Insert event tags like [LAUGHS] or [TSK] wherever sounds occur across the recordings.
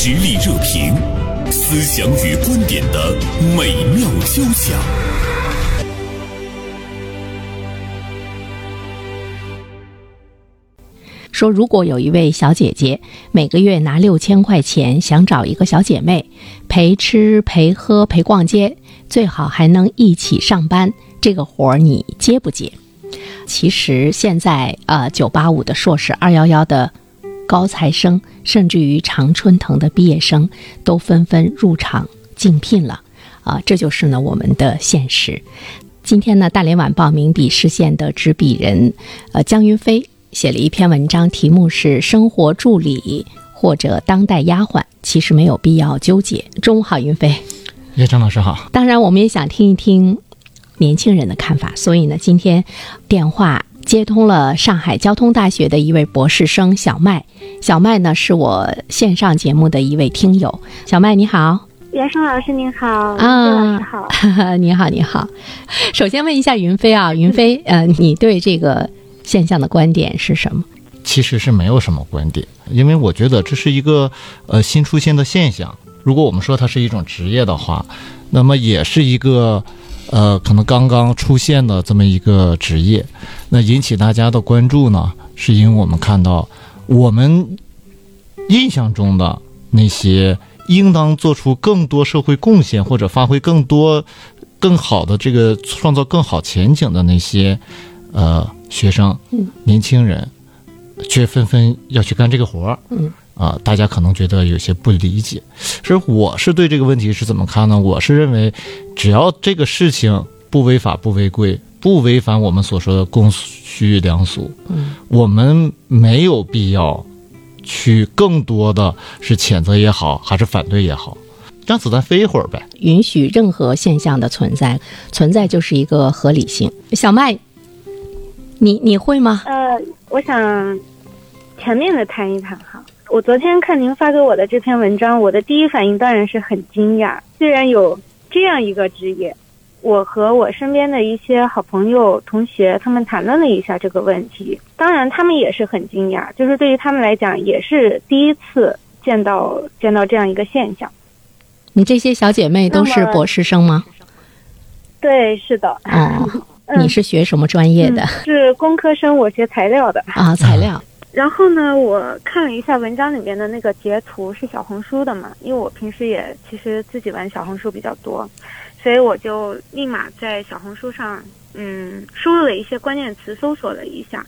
实力热评，思想与观点的美妙交响。说，如果有一位小姐姐每个月拿六千块钱，想找一个小姐妹陪吃陪喝陪逛街，最好还能一起上班，这个活儿你接不接？其实现在，呃，九八五的硕士、二幺幺的高材生，甚至于常春藤的毕业生，都纷纷入场竞聘了，啊，这就是呢我们的现实。今天呢，大连晚报名笔视线的执笔人，呃，江云飞写了一篇文章，题目是“生活助理或者当代丫鬟”，其实没有必要纠结。中午好，云飞。叶张老师好。当然，我们也想听一听。年轻人的看法，所以呢，今天电话接通了上海交通大学的一位博士生小麦。小麦呢，是我线上节目的一位听友。小麦你好，袁生老师您好，啊，老师好，[LAUGHS] 你好你好。首先问一下云飞啊，云飞，呃，你对这个现象的观点是什么？其实是没有什么观点，因为我觉得这是一个呃新出现的现象。如果我们说它是一种职业的话，那么也是一个。呃，可能刚刚出现的这么一个职业，那引起大家的关注呢，是因为我们看到我们印象中的那些应当做出更多社会贡献或者发挥更多更好的这个创造更好前景的那些呃学生、年轻人，却纷纷要去干这个活儿。嗯。啊，大家可能觉得有些不理解，所以我是对这个问题是怎么看呢？我是认为，只要这个事情不违法、不违规、不违反我们所说的公序良俗，嗯，我们没有必要去更多的是谴责也好，还是反对也好，让子弹飞一会儿呗。允许任何现象的存在，存在就是一个合理性。小麦，你你会吗？呃，我想全面的谈一谈哈。我昨天看您发给我的这篇文章，我的第一反应当然是很惊讶。虽然有这样一个职业，我和我身边的一些好朋友、同学，他们谈论了一下这个问题。当然，他们也是很惊讶，就是对于他们来讲，也是第一次见到见到这样一个现象。你这些小姐妹都是博士生吗？对，是的。哦，[LAUGHS] 你是学什么专业的？是工科生，我学材料的。啊，材料。然后呢，我看了一下文章里面的那个截图，是小红书的嘛？因为我平时也其实自己玩小红书比较多，所以我就立马在小红书上，嗯，输入了一些关键词，搜索了一下，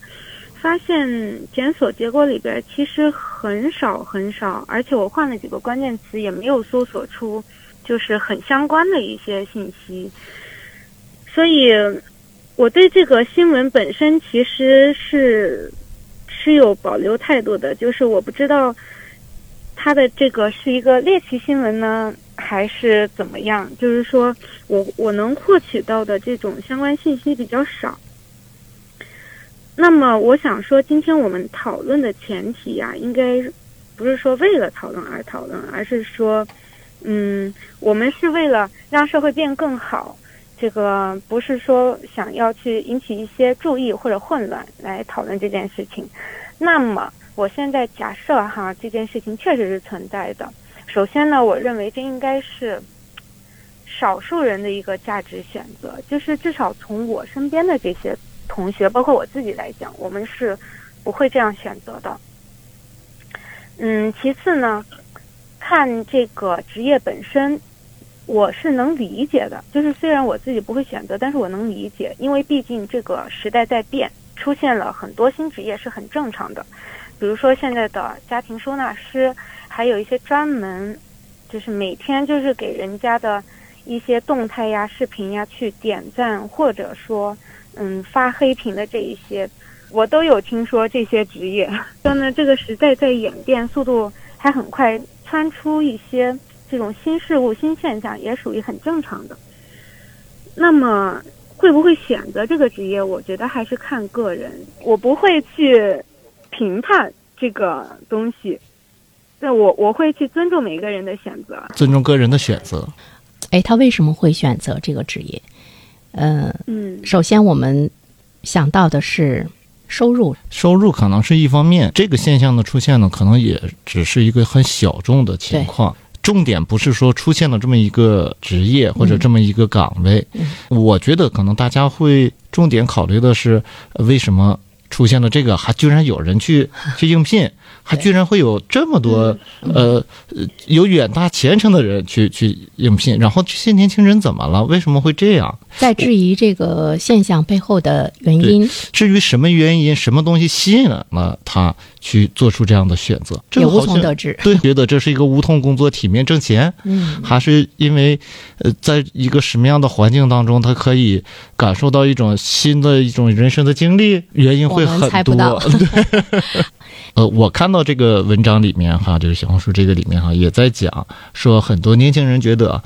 发现检索结果里边其实很少很少，而且我换了几个关键词也没有搜索出就是很相关的一些信息，所以我对这个新闻本身其实是。是有保留态度的，就是我不知道，他的这个是一个猎奇新闻呢，还是怎么样？就是说我我能获取到的这种相关信息比较少。那么我想说，今天我们讨论的前提呀，应该不是说为了讨论而讨论，而是说，嗯，我们是为了让社会变更好。这个不是说想要去引起一些注意或者混乱来讨论这件事情。那么，我现在假设哈，这件事情确实是存在的。首先呢，我认为这应该是少数人的一个价值选择，就是至少从我身边的这些同学，包括我自己来讲，我们是不会这样选择的。嗯，其次呢，看这个职业本身。我是能理解的，就是虽然我自己不会选择，但是我能理解，因为毕竟这个时代在变，出现了很多新职业是很正常的。比如说现在的家庭收纳师，还有一些专门就是每天就是给人家的一些动态呀、视频呀去点赞，或者说嗯发黑屏的这一些，我都有听说这些职业。说呢，这个时代在演变，速度还很快，窜出一些。这种新事物、新现象也属于很正常的。那么，会不会选择这个职业？我觉得还是看个人。我不会去评判这个东西，那我我会去尊重每个人的选择，尊重个人的选择。哎，他为什么会选择这个职业？呃，嗯，首先我们想到的是收入，收入可能是一方面，这个现象的出现呢，可能也只是一个很小众的情况。重点不是说出现了这么一个职业或者这么一个岗位，我觉得可能大家会重点考虑的是为什么出现了这个，还居然有人去去应聘。还居然会有这么多呃有远大前程的人去去应聘，然后这些年轻人怎么了？为什么会这样？在质疑这个现象背后的原因。至于什么原因、什么东西吸引了他去做出这样的选择，也无从得知。对，觉得这是一个无痛工作、体面挣钱，嗯，还是因为呃，在一个什么样的环境当中，他可以感受到一种新的一种人生的经历？原因会很多。[LAUGHS] 对。[LAUGHS] 呃，我看到这个文章里面哈，就是小红书这个里面哈，也在讲说，很多年轻人觉得，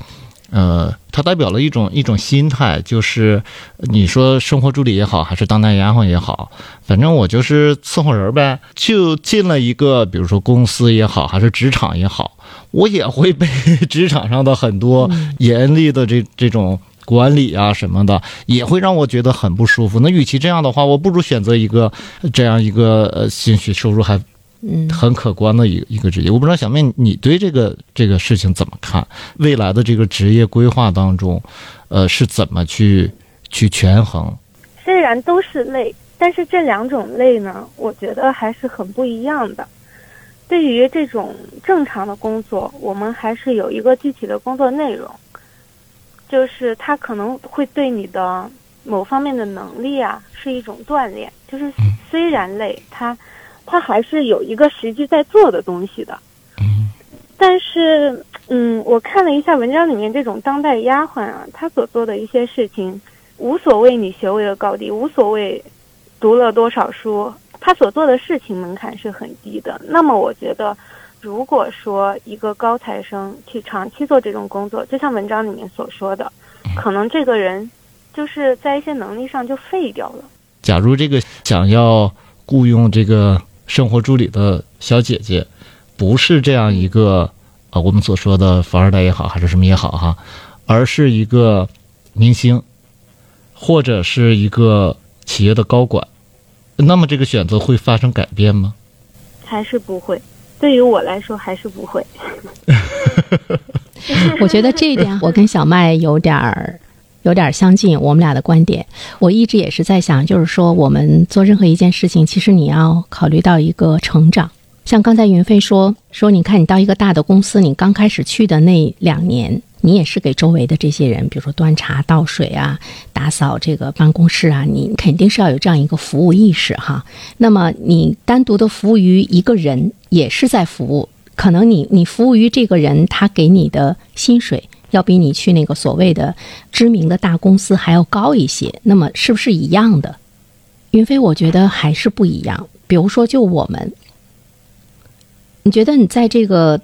呃，它代表了一种一种心态，就是你说生活助理也好，还是当代丫鬟也好，反正我就是伺候人呗。就进了一个，比如说公司也好，还是职场也好，我也会被 [LAUGHS] 职场上的很多严厉的这这种。管理啊什么的也会让我觉得很不舒服。那与其这样的话，我不如选择一个这样一个呃兴许收入还嗯很可观的一个一个职业。我不知道小妹你对这个这个事情怎么看？未来的这个职业规划当中，呃是怎么去去权衡？虽然都是累，但是这两种累呢，我觉得还是很不一样的。对于这种正常的工作，我们还是有一个具体的工作内容。就是它可能会对你的某方面的能力啊是一种锻炼，就是虽然累，他他还是有一个实际在做的东西的。但是，嗯，我看了一下文章里面这种当代丫鬟啊，她所做的一些事情，无所谓你学位的高低，无所谓读了多少书，她所做的事情门槛是很低的。那么，我觉得。如果说一个高材生去长期做这种工作，就像文章里面所说的，可能这个人就是在一些能力上就废掉了。假如这个想要雇佣这个生活助理的小姐姐，不是这样一个啊，我们所说的富二代也好，还是什么也好哈，而是一个明星，或者是一个企业的高管，那么这个选择会发生改变吗？还是不会。对于我来说，还是不会。[LAUGHS] [LAUGHS] 我觉得这一点，我跟小麦有点儿有点相近。我们俩的观点，我一直也是在想，就是说，我们做任何一件事情，其实你要考虑到一个成长。像刚才云飞说说，你看你到一个大的公司，你刚开始去的那两年。你也是给周围的这些人，比如说端茶倒水啊，打扫这个办公室啊，你肯定是要有这样一个服务意识哈。那么你单独的服务于一个人，也是在服务。可能你你服务于这个人，他给你的薪水要比你去那个所谓的知名的大公司还要高一些。那么是不是一样的？云飞，我觉得还是不一样。比如说，就我们，你觉得你在这个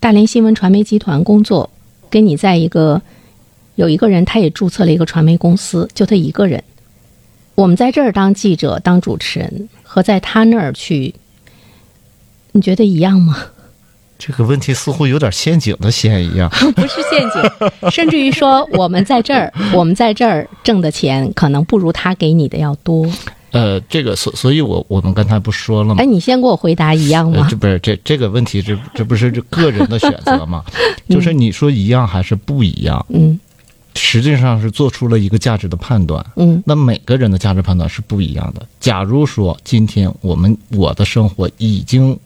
大连新闻传媒集团工作？跟你在一个有一个人，他也注册了一个传媒公司，就他一个人。我们在这儿当记者、当主持人，和在他那儿去，你觉得一样吗？这个问题似乎有点陷阱的嫌疑啊！[LAUGHS] 不是陷阱，[LAUGHS] 甚至于说，我们在这儿，[LAUGHS] 我们在这儿挣的钱，可能不如他给你的要多。呃，这个所所以，我我们刚才不说了吗？哎，你先给我回答一样吗？这不是这这个问题，这这不是这个人的选择吗？就是你说一样还是不一样？嗯，实际上是做出了一个价值的判断。嗯，那每个人的价值判断是不一样的。假如说今天我们我的生活已经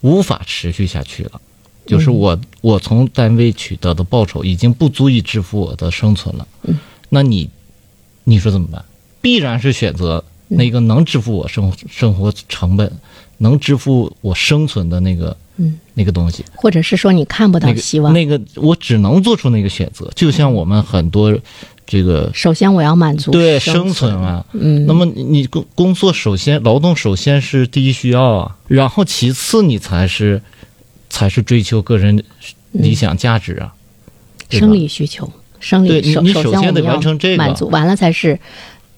无法持续下去了，就是我我从单位取得的报酬已经不足以支付我的生存了。嗯，那你你说怎么办？必然是选择。那个能支付我生生活成本，能支付我生存的那个，嗯，那个东西，或者是说你看不到希望，那个我只能做出那个选择。就像我们很多这个，首先我要满足对生存。啊，嗯，那么你工工作首先劳动首先是第一需要啊，然后其次你才是才是追求个人理想价值啊，生理需求，生理你首先得完成这个。满足完了才是。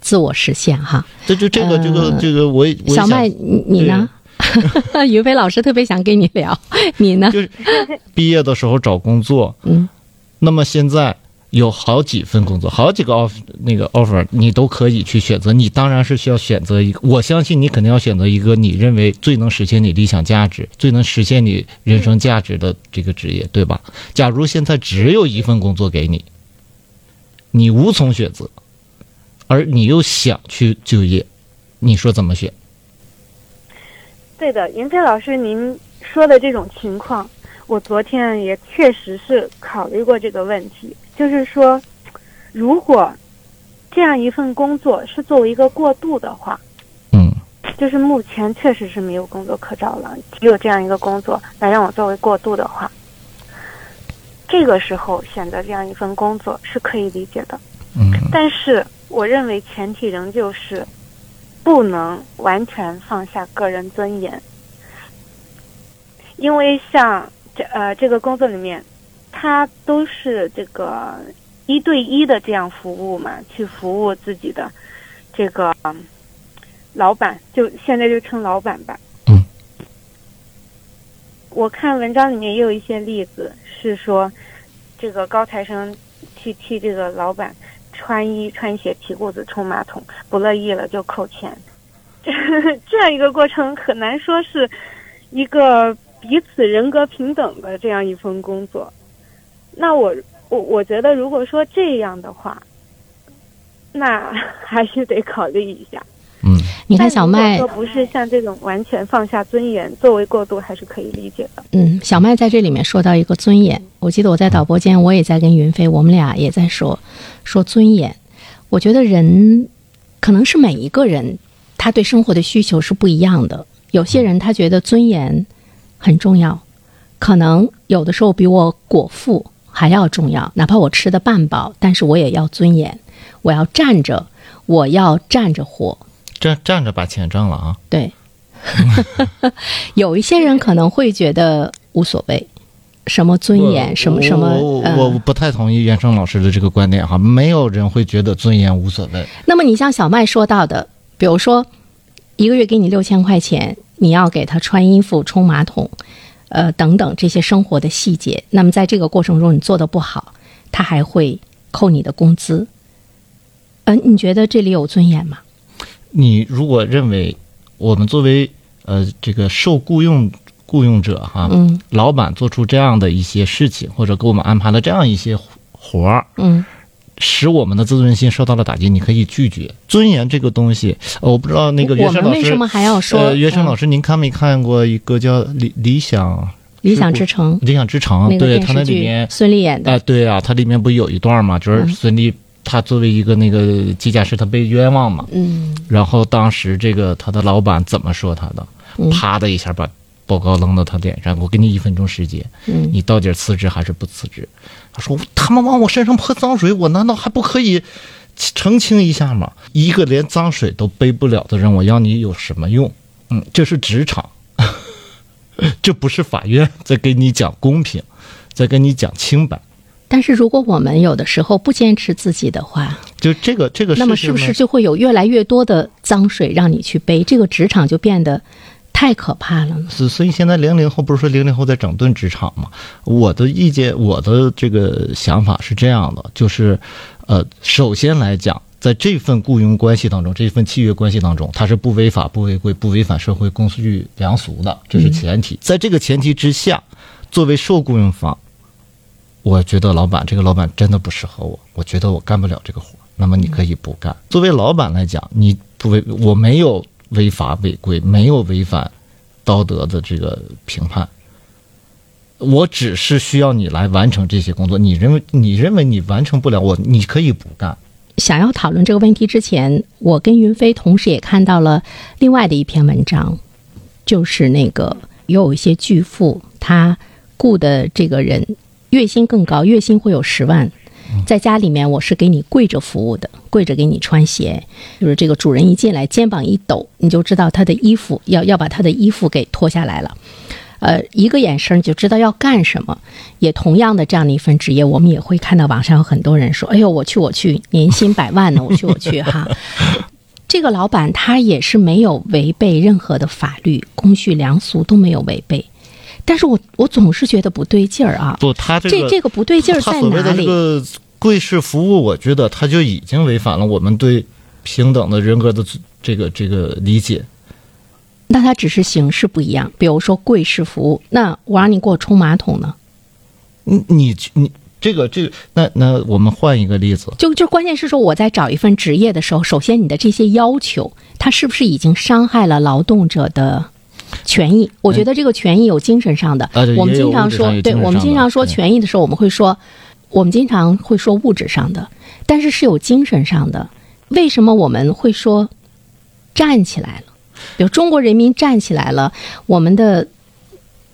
自我实现哈，这就这个这个这个，我小麦你呢？[LAUGHS] 于飞老师特别想跟你聊，你呢？就是毕业的时候找工作，嗯，那么现在有好几份工作，好几个 offer 那个 offer，你都可以去选择。你当然是需要选择一个，我相信你肯定要选择一个你认为最能实现你理想价值、最能实现你人生价值的这个职业，对吧？假如现在只有一份工作给你，你无从选择，而你又想去就业，你说怎么选？对的，云飞老师，您说的这种情况，我昨天也确实是考虑过这个问题。就是说，如果这样一份工作是作为一个过渡的话，嗯。就是目前确实是没有工作可找了，只有这样一个工作来让我作为过渡的话，这个时候选择这样一份工作是可以理解的。嗯。但是我认为前提仍旧是不能完全放下个人尊严，因为像这呃这个工作里面，它都是这个一对一的这样服务嘛，去服务自己的这个嗯老板，就现在就称老板吧。嗯。我看文章里面也有一些例子，是说这个高材生去替这个老板穿衣穿鞋、提裤子、冲马桶，不乐意了就扣钱。这 [LAUGHS] 这样一个过程很难说是一个彼此人格平等的这样一份工作。那我我我觉得，如果说这样的话，那 [LAUGHS] 还是得考虑一下。嗯你看小麦但如果说不是像这种完全放下尊严作为过渡，还是可以理解的。嗯，小麦在这里面说到一个尊严，我记得我在导播间，我也在跟云飞，我们俩也在说说尊严。我觉得人可能是每一个人他对生活的需求是不一样的，有些人他觉得尊严很重要，可能有的时候比我果腹还要重要，哪怕我吃的半饱，但是我也要尊严，我要站着，我要站着活。站站着把钱挣了啊！对，[LAUGHS] 有一些人可能会觉得无所谓，什么尊严，什么什么，我我不太同意袁生老师的这个观点哈，没有人会觉得尊严无所谓。那么你像小麦说到的，比如说一个月给你六千块钱，你要给他穿衣服、冲马桶，呃等等这些生活的细节。那么在这个过程中你做的不好，他还会扣你的工资。嗯、你觉得这里有尊严吗？你如果认为我们作为呃这个受雇佣雇佣者哈，嗯老板做出这样的一些事情，或者给我们安排了这样一些活活儿，嗯使我们的自尊心受到了打击，你可以拒绝。尊严这个东西，呃我不知道那个袁生老师为什么还要说？呃，袁生嗯老师，您看没看过一个叫理理想理想之城》理想之城？那个对，他那里面，孙俪演的，哎、对啊，它里面不有一段嘛，就是嗯孙俪她作为一个那个机甲师，她被冤枉嘛，嗯然后当时这个他的老板怎么说他的？嗯啪的一下把报告扔到他脸上，我给你一分钟时间，嗯你到底辞职还是不辞职？他说他们往我身上泼脏水，我难道还不可以澄清一下吗？一个连脏水都背不了的人，我要你有什么用？嗯，这是职场，[LAUGHS] 这不是法院在给你讲公平，在跟你讲清白。但是如果我们有的时候不坚持自己的话，就这个这个那么是不是就会有越来越多的脏水让你去背？这个职场就变得太可怕了呢？所所以现在零零后不是说零零后在整顿职场吗？我的意见，我的这个想法是这样的，就是，呃，首先来讲，在这份雇佣关系当中，这份契约关系当中，它是不违法、不违规、不违反社会公序良俗的，这是前提。在这个前提之下，作为受雇佣方，我觉得老板这个老板真的不适合我，我觉得我干不了这个活，那么你可以不干。作为老板来讲，你不违，我没有违法违规，没有违反道德的这个评判，我只是需要你来完成这些工作。你认为你认为你完成不了，我你可以不干。想要讨论这个问题之前，我跟云飞同时也看到了另外的一篇文章，就是那个有一些巨富，他雇的这个人月薪更高，月薪会有十万。在家里面，我是给你跪着服务的，跪着给你穿鞋。就是这个主人一进来，肩膀一抖，你就知道他的衣服要要把他的衣服给脱下来了。呃，一个眼神你就知道要干什么。也同样的这样的一份职业，我们也会看到网上有很多人说：“哎呦，我去，我去，年薪百万呢，我去，我去哈。[LAUGHS] ”这个老板他也是没有违背任何的法律、公序良俗都没有违背，但是我我总是觉得不对劲儿啊。不，他这个这这个不对劲儿在哪里？的这个贵式服务，我觉得它就已经违反了我们对平等的人格的这个这个理解。那它只是形式不一样，比如说贵式服务，那我让你给我冲马桶呢？你你你这个这个，那那我们换一个例子，就就关键是说我在找一份职业的时候，首先你的这些要求，它是不是已经伤害了劳动者的权益？我觉得这个权益有精神上的，我们经常说，对我们经常说权益的时候，我们会说，我们经常会说物质上的，但是是有精神上的。为什么我们会说站起来了？比如中国人民站起来了，我们的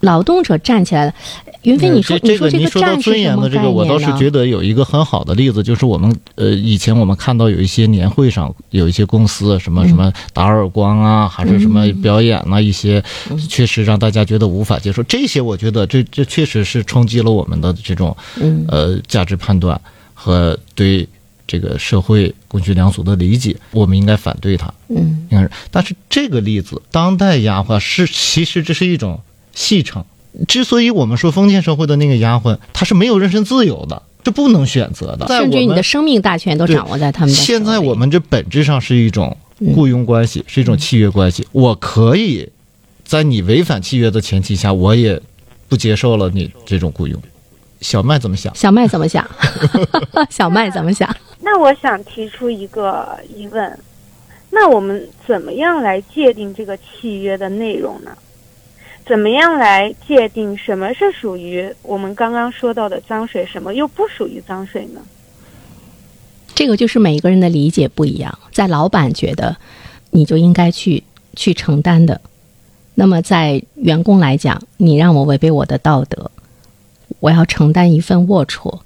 劳动者站起来了。云飞，你说这这说这您说到尊严的这个，我倒是觉得有一个很好的例子，就是我们呃以前我们看到有一些年会上有一些公司什嗯么什么打耳光啊，还是什么表演啊，一些嗯确实让大家觉得无法接受。这些我觉得这这确实是冲击了我们的这种嗯呃价值判断和对这个社会公序良俗的理解，我们应该反对它。嗯应该是，但是这个例子，当代压化是其实这是一种戏称。之所以我们说封建社会的那个丫鬟，她是没有人身自由的，这不能选择的。甚至于你的生命大权都掌握在他们的。现在我们这本质上是一种嗯雇佣关系，是一种契约关系。我可以在你违反契约的前提下，我也不接受了你这种雇佣。小麦怎么想？小麦怎么想？[LAUGHS] [LAUGHS] 小麦怎么想？那我想提出一个疑问，那我们怎么样来界定这个契约的内容呢？怎么样来界定什么是属于我们刚刚说到的脏水，什么又不属于脏水呢？这个就是每一个人的理解不一样。在老板觉得你就应该去去承担的，那么在员工来讲，你让我违背我的道德，我要承担一份龌龊。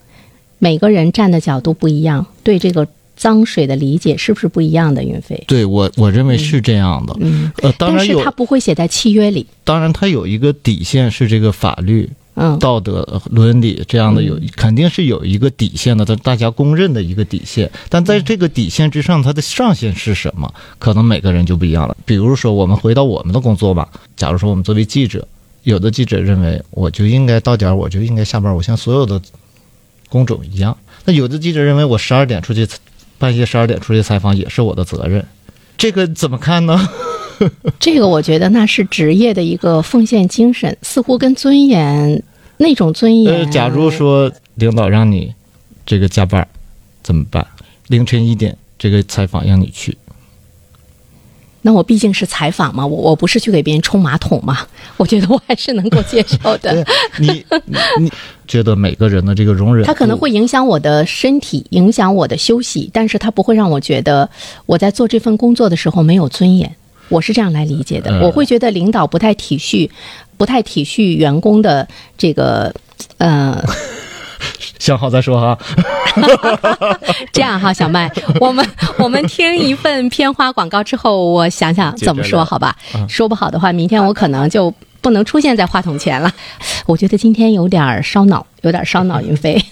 每个人站的角度不一样，对这个脏水的理解是不是不一样的？云飞，对我，我认为是这样的。嗯，呃，当然有但是它，不会写在契约里。当然它有一个底线是这个法律、嗯，道德、呃伦理这样的有，肯定是有一个底线的，它大家公认的一个底线。但在这个底线之上，它的上限是什么？可能每个人就不一样了。比如说，我们回到我们的工作吧，假如说我们作为记者，有的记者认为我就应该到点儿我就应该下班，我像所有的工种一样。那有的记者认为我十二点出去，半夜十二点出去采访也是我的责任。这个怎么看呢？[LAUGHS] 这个我觉得那是职业的一个奉献精神，似乎跟尊严那种尊严。呃，假如说领导让你这个加班，怎么办？凌晨一点这个采访让你去，那我毕竟是采访嘛，我我不是去给别人冲马桶嘛，我觉得我还是能够接受的。你你你觉得每个人的这个容忍度，它可能会影响我的身体，影响我的休息，但是他不会让我觉得我在做这份工作的时候没有尊严。我是这样来理解的，嗯我会觉得领导不太体恤，不太体恤员工的这个，呃，想好再说哈。[LAUGHS] 这样哈，小麦，[LAUGHS] 我们我们听一份片花广告之后，我想想怎么说，好吧？嗯说不好的话，明天我可能就不能出现在话筒前了。[LAUGHS] 我觉得今天有点烧脑，有点烧脑，云飞。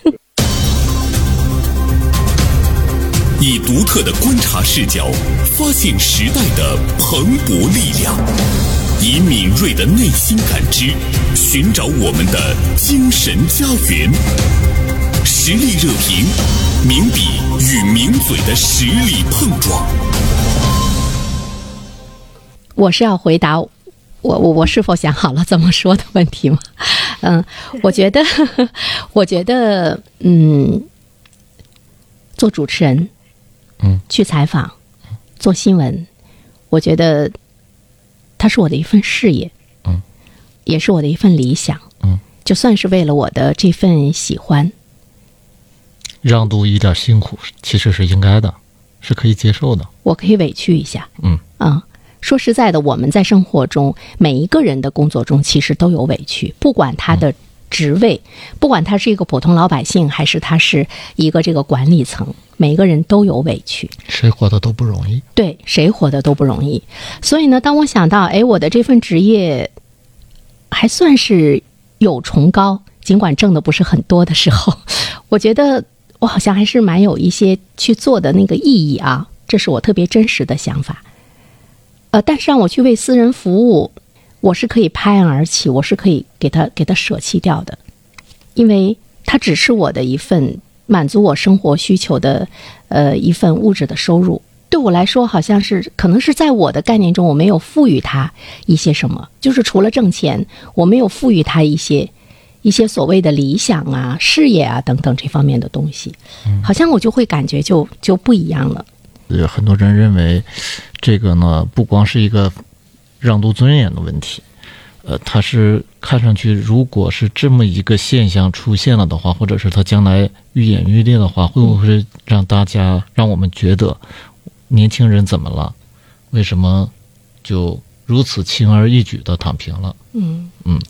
以独特的观察视角，发现时代的蓬勃力量；以敏锐的内心感知，寻找我们的精神家园。实力热评，名笔与名嘴的实力碰撞。我是要回答我我我是否想好了怎么说的问题吗？[LAUGHS] 嗯，我觉得，[LAUGHS] 我觉得，嗯，做主持人，嗯，去采访，做新闻，我觉得它是我的一份事业，嗯，也是我的一份理想，嗯，就算是为了我的这份喜欢，让渡一点辛苦，其实是应该的，是可以接受的。我可以委屈一下，嗯啊，说实在的，我们在生活中每一个人的工作中，其实都有委屈，不管他的职位，不管他是一个普通老百姓，还是他是一个这个管理层，每一个人都有委屈。谁活的都不容易。对，谁活的都不容易。所以呢，当我想到，哎，我的这份职业还算是有崇高，尽管挣的不是很多的时候，[LAUGHS] 我觉得我好像还是蛮有一些去做的那个意义啊，这是我特别真实的想法。呃，但是让我去为私人服务，我是可以拍案而起，我是可以给他给他舍弃掉的，因为它只是我的一份满足我生活需求的呃一份物质的收入。对我来说，好像是可能是在我的概念中，我没有赋予它一些什么，就是除了挣钱，我没有赋予它一些一些所谓的理想啊、事业啊等等这方面的东西，好像我就会感觉就就不一样了。有很多人认为，这个呢不光是一个让渡尊严的问题，呃，它是看上去，如果是这么一个现象出现了的话，或者是它将来愈演愈烈的话，会不会让大家让我们觉得？年轻人怎么了？为什么就如此轻而易举的躺平了？嗯嗯，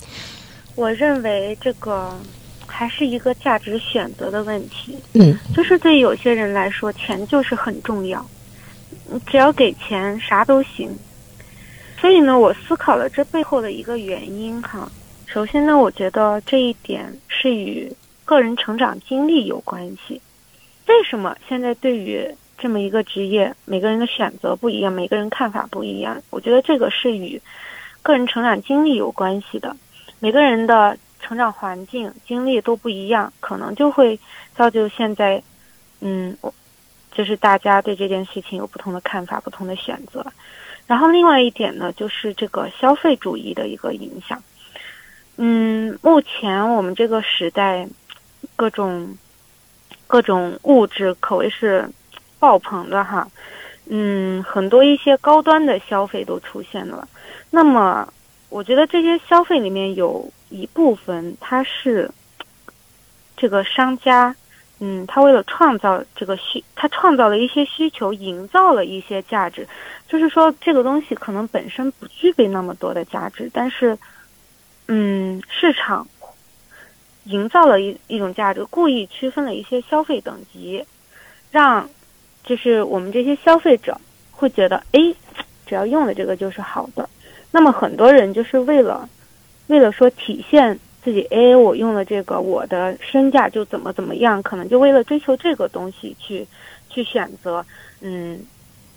我认为这个还是一个价值选择的问题。嗯，就是对有些人来说，钱就是很重要，只要给钱啥都行。所以呢，我思考了这背后的一个原因哈。首先呢，我觉得这一点是与个人成长经历有关系。为什么现在对于这么一个职业，每个人的选择不一样，每个人看法不一样。我觉得这个是与个人成长经历有关系的。每个人的成长环境、经历都不一样，可能就会造就现在，嗯，我就是大家对这件事情有不同的看法、不同的选择。然后另外一点呢，就是这个消费主义的一个影响。嗯，目前我们这个时代，各种各种物质可谓是。爆棚的哈，嗯，很多一些高端的消费都出现了。那么，我觉得这些消费里面有一部分，它是这个商家，嗯，他为了创造这个需，他创造了一些需求，营造了一些价值。就是说，这个东西可能本身不具备那么多的价值，但是，嗯，市场营造了一一种价值，故意区分了一些消费等级，让。就是我们这些消费者会觉得，哎，只要用了这个就是好的。那么很多人就是为了，为了说体现自己，哎，我用了这个，我的身价就怎么怎么样，可能就为了追求这个东西去，去选择，嗯，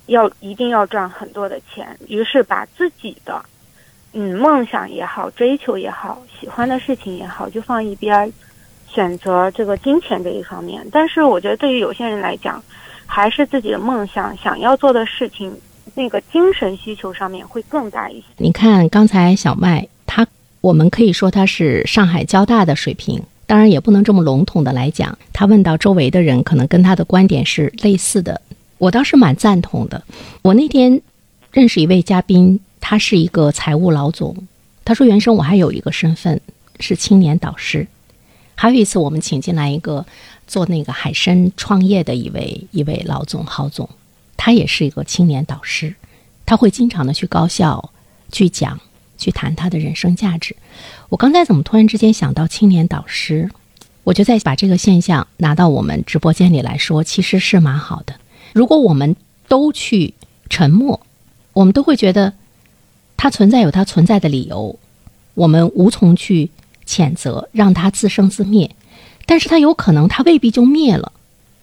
要一定要赚很多的钱，于是把自己的，嗯，梦想也好，追求也好，喜欢的事情也好，就放一边，选择这个金钱这一方面。但是我觉得对于有些人来讲，还是自己的梦想，想要做的事情，那个精神需求上面会更大一些。你看，刚才小麦他，我们可以说他是上海交大的水平，当然也不能这么笼统的来讲。他问到周围的人，可能跟他的观点是类似的，我倒是蛮赞同的。我那天认识一位嘉宾，他是一个财务老总，他说原生我还有一个身份是青年导师，还有一次我们请进来一个。做那个海参创业的一位一位老总郝总，他也是一个青年导师，他会经常的去高校去讲去谈他的人生价值。我刚才怎么突然之间想到青年导师？我就在把这个现象拿到我们直播间里来说，其实是蛮好的。如果我们都去沉默，我们都会觉得它存在有它存在的理由，我们无从去谴责，让它自生自灭。但是它有可能，它未必就灭了，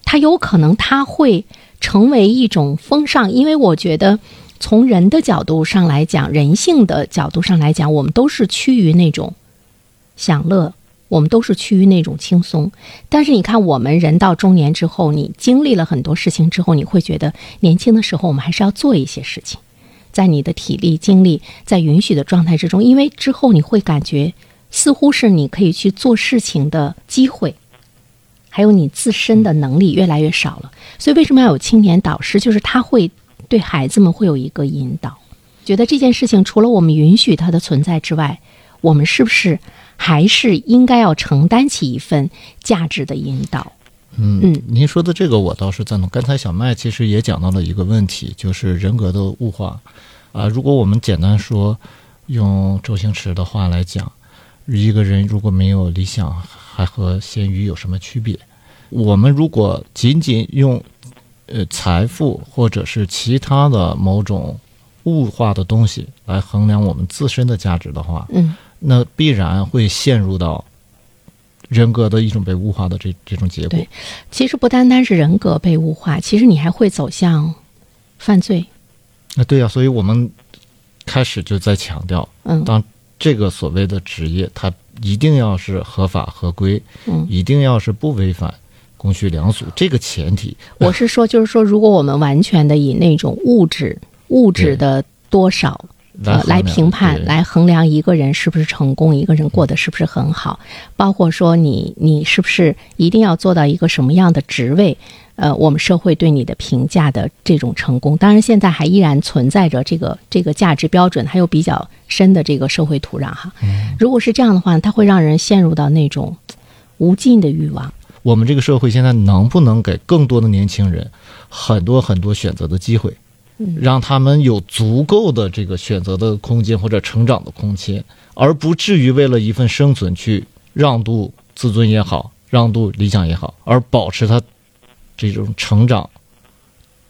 它有可能它会成为一种风尚，因为我觉得从人的角度上来讲，人性的角度上来讲，我们都是趋于那种享乐，我们都是趋于那种轻松。但是你看，我们人到中年之后，你经历了很多事情之后，你会觉得年轻的时候我们还是要做一些事情，在你的体力、精力在允许的状态之中，因为之后你会感觉。似乎是你可以去做事情的机会，还有你自身的能力越来越少了。所以为什么要有青年导师？就是他会对孩子们会有一个引导，觉得这件事情除了我们允许它的存在之外，我们是不是还是应该要承担起一份价值的引导？嗯嗯，您说的这个我倒是赞同。刚才小麦其实也讲到了一个问题，就是人格的物化啊。如果我们简单说，用周星驰的话来讲。一个人如果没有理想，还和咸鱼有什么区别？我们如果仅仅用，呃，财富或者是其他的某种物化的东西来衡量我们自身的价值的话，嗯，那必然会陷入到人格的一种被物化的这这种结果。对，其实不单单是人格被物化，其实你还会走向犯罪。啊，对呀，所以我们开始就在强调，嗯，当。这个所谓的职业，它一定要是合法合规，嗯，一定要是不违反公序良俗这个前提。我是说，就是说，如果我们完全的以那种物质物质的多少。呃，来评判、来衡量一个人是不是成功，一个人过得是不是很好，包括说你你是不是一定要做到一个什么样的职位，呃，我们社会对你的评价的这种成功，当然现在还依然存在着这个这个价值标准，还有比较深的这个社会土壤哈。如果是这样的话，它会让人陷入到那种 [TSK] 无尽的欲望。我们这个社会现在能不能给更多的年轻人很多很多选择的机会？让他们有足够的这个选择的空间或者成长的空间，而不至于为了一份生存去让渡自尊也好，让渡理想也好，而保持他这种成长、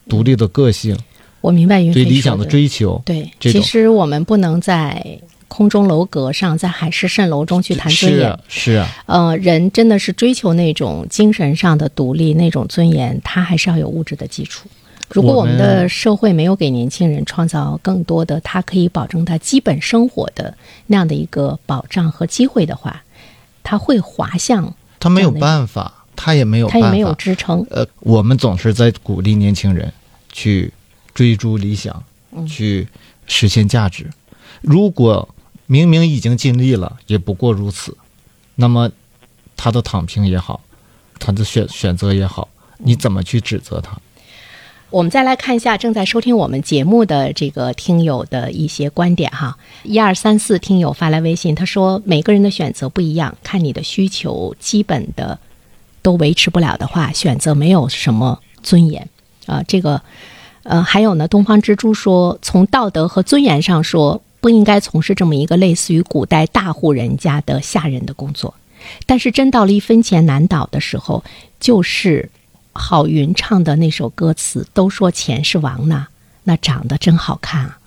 独立的个性。我明白云，对理想的追求。对，其实我们不能在空中楼阁上，在海市蜃楼中去谈尊严。是啊，呃，人真的是追求那种精神上的独立，那种尊严，他还是要有物质的基础。如果我们的社会没有给年轻人创造更多的他可以保证他基本生活的那样的一个保障和机会的话，他会滑向他没有办法，他也没有他也没有支撑。呃，我们总是在鼓励年轻人去追逐理想，去实现价值。如果明明已经尽力了，也不过如此，那么他的躺平也好，他的选选择也好，你怎么去指责他？我们再来看一下正在收听我们节目的这个听友的一些观点哈。一二三四听友发来微信，他说：“每个人的选择不一样，看你的需求基本的都维持不了的话，选择没有什么尊严啊。”这个呃，还有呢，东方之珠说：“从道德和尊严上说，不应该从事这么一个类似于古代大户人家的下人的工作。但是真到了一分钱难倒的时候，就是。”郝云唱的那首歌词都说钱是王呢，那长得真好看啊！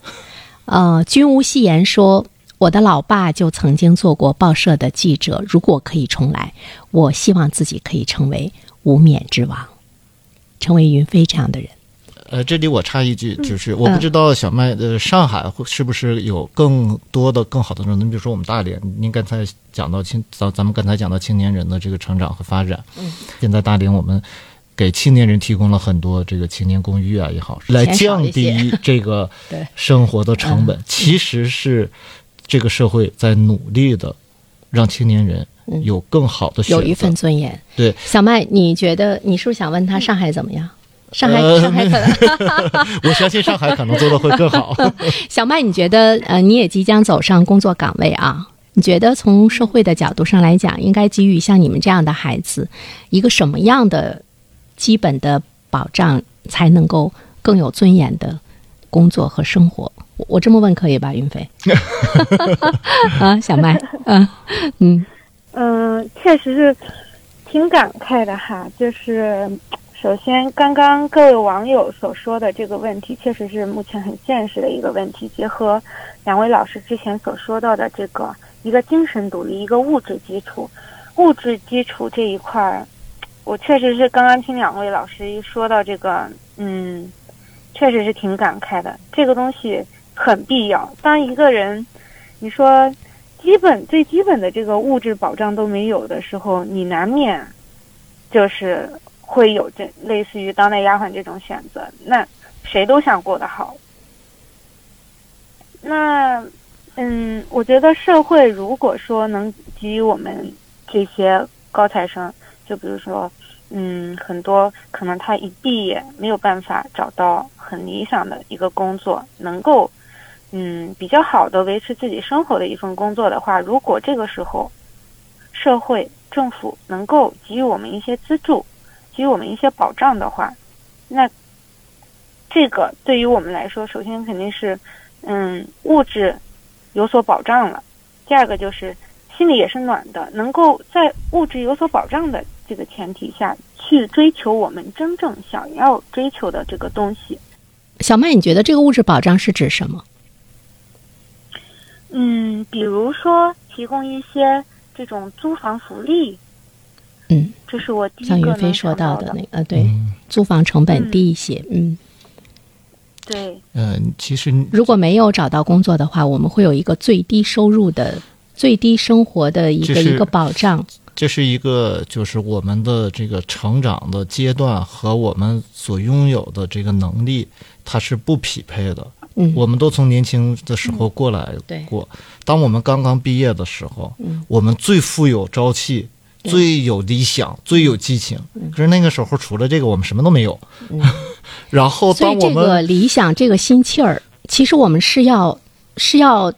呃，君无戏言说，我的老爸就曾经做过报社的记者。如果可以重来，我希望自己可以成为无冕之王，成为云飞这样的人。呃，这里我插一句，就是我不知道小麦呃，上海是不是有更多的更好的人？你比如说我们大连，您刚才讲到青，咱咱们刚才讲到青年人的这个成长和发展。嗯，现在大连我们。给青年人提供了很多这个青年公寓啊也好，来降低这个 [LAUGHS] 生活的成本，其实是这个社会在努力的让青年人有更好的有一份尊严。对，小麦，你觉得你是不是想问他上海怎么样？上海，上海可能 [LAUGHS] [LAUGHS] 我相信上海可能做的会更好。小麦，你觉得呃，你也即将走上工作岗位啊？你觉得从社会的角度上来讲，应该给予像你们这样的孩子一个什么样的？基本的保障才能够更有尊严的工作和生活。我这么问可以吧，云飞？[LAUGHS] 啊，小麦，嗯嗯嗯，确实是挺感慨的哈。就是首先，刚刚各位网友所说的这个问题，确实是目前很现实的一个问题。结合两位老师之前所说到的这个一个精神独立，一个物质基础，物质基础这一块儿。我确实是刚刚听两位老师一说到这个，嗯，确实是挺感慨的。这个东西很必要。当一个人，你说基本最基本的这个物质保障都没有的时候，你难免就是会有这类似于当代丫鬟这种选择。那谁都想过得好。那，嗯，我觉得社会如果说能给予我们这些高材生，就比如说。嗯，很多可能他一毕业没有办法找到很理想的一个工作，能够嗯比较好的维持自己生活的一份工作的话，如果这个时候社会政府能够给予我们一些资助，给予我们一些保障的话，那这个对于我们来说，首先肯定是嗯物质有所保障了，第二个就是心里也是暖的，能够在物质有所保障的。这个前提下去追求我们真正想要追求的这个东西，小麦，你觉得这个物质保障是指什么？嗯，比如说提供一些这种租房福利。嗯，这是我第一个像云飞说到的那个，对，租房成本低一些。嗯，对。嗯，其实如果没有找到工作的话，我们会有一个最低收入的、最低生活的一个一个保障。这是一个就是我们的这个成长的阶段和我们所拥有的这个能力，它是不匹配的。嗯，我们都从年轻的时候过来对过，当我们刚刚毕业的时候，嗯我们最富有朝气。对最有理想，最有激情。嗯可是那个时候，除了这个，我们什么都没有。嗯 [LAUGHS] 然后，所以这当我们个理想，这个心气儿，其实我们是要是要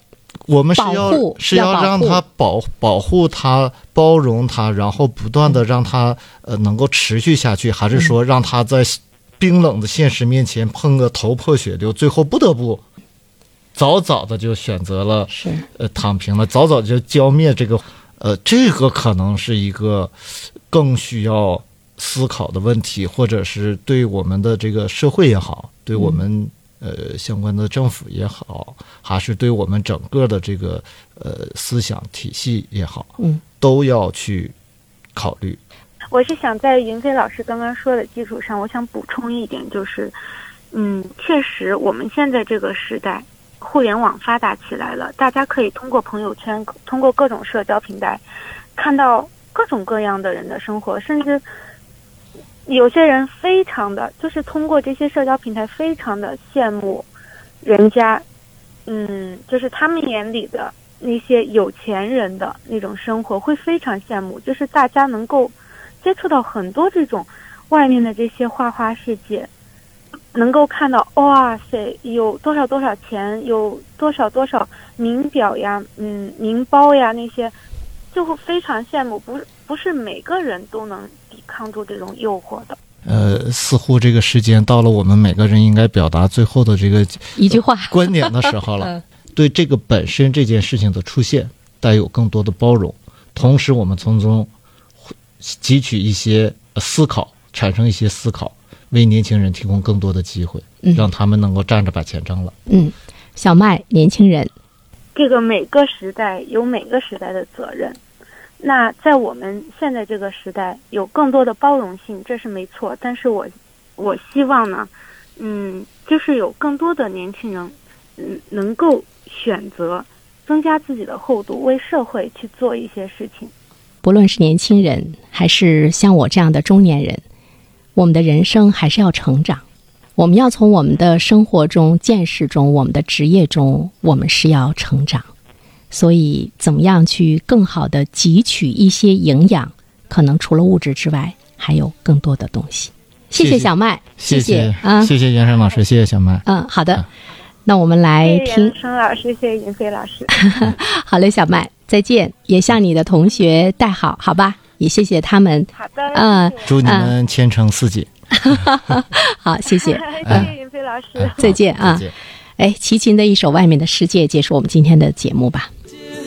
我们是要是要让他保保护他、包容他，然后不断的让他呃能够持续下去，还是说让他在冰冷的现实面前碰个头破血流，最后不得不早早的就选择了是。呃躺平了，早早就浇灭这个呃这个可能是一个更需要思考的问题，或者是对我们的这个社会也好，对我们、呃相关的政府也好，还是对我们整个的这个呃思想体系也好，嗯，都要去考虑。我是想在云飞老师刚刚说的基础上，我想补充一点，就是，嗯，确实我们现在这个时代，互联网发达起来了，大家可以通过朋友圈，通过各种社交平台，看到各种各样的人的生活，甚至有些人非常的，就是通过这些社交平台，非常的羡慕人家，嗯，就是他们眼里的那些有钱人的那种生活，会非常羡慕，就是大家能够。接触到很多这种外面的这些花花世界，能够看到哇塞，有多少多少钱，有多少多少名表呀，嗯，名包呀那些，就会非常羡慕。不不是每个人都能抵抗住这种诱惑的。呃，似乎这个时间到了，我们每个人应该表达最后的这个一句话 [LAUGHS] 观点的时候了。嗯对这个本身这件事情的出现，带有更多的包容，同时我们从中汲取一些呃思考，产生一些思考，为年轻人提供更多的机会，嗯让他们能够站着把钱挣了。嗯，小麦，年轻人，这个每个时代有每个时代的责任。那在我们现在这个时代，有更多的包容性，这是没错。但是我我希望呢，嗯，就是有更多的年轻人，嗯，能够选择增加自己的厚度，为社会去做一些事情。不论是年轻人还是像我这样的中年人，我们的人生还是要成长。我们要从我们的生活中、见识中、我们的职业中，我们是要成长。所以，怎么样去更好的汲取一些营养？可能除了物质之外，还有更多的东西。谢谢谢小麦，谢谢啊，谢谢袁生老师，谢谢小麦。嗯，好的。那我们来谢谢听袁，生老师，谢谢云飞老师。[LAUGHS] 好嘞，小麦，再见。也向你的同学带好，好吧？也谢谢他们。好的，嗯谢谢祝你们前程似锦，[LAUGHS] 好，谢谢，[LAUGHS] 谢谢云飞老师。哎再见啊。哎，齐秦的一首《外面的世界》结束我们今天的节目吧。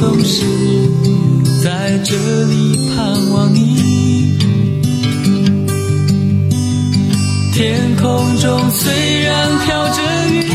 总是在这里盼望你。天空中虽然，飘着雨，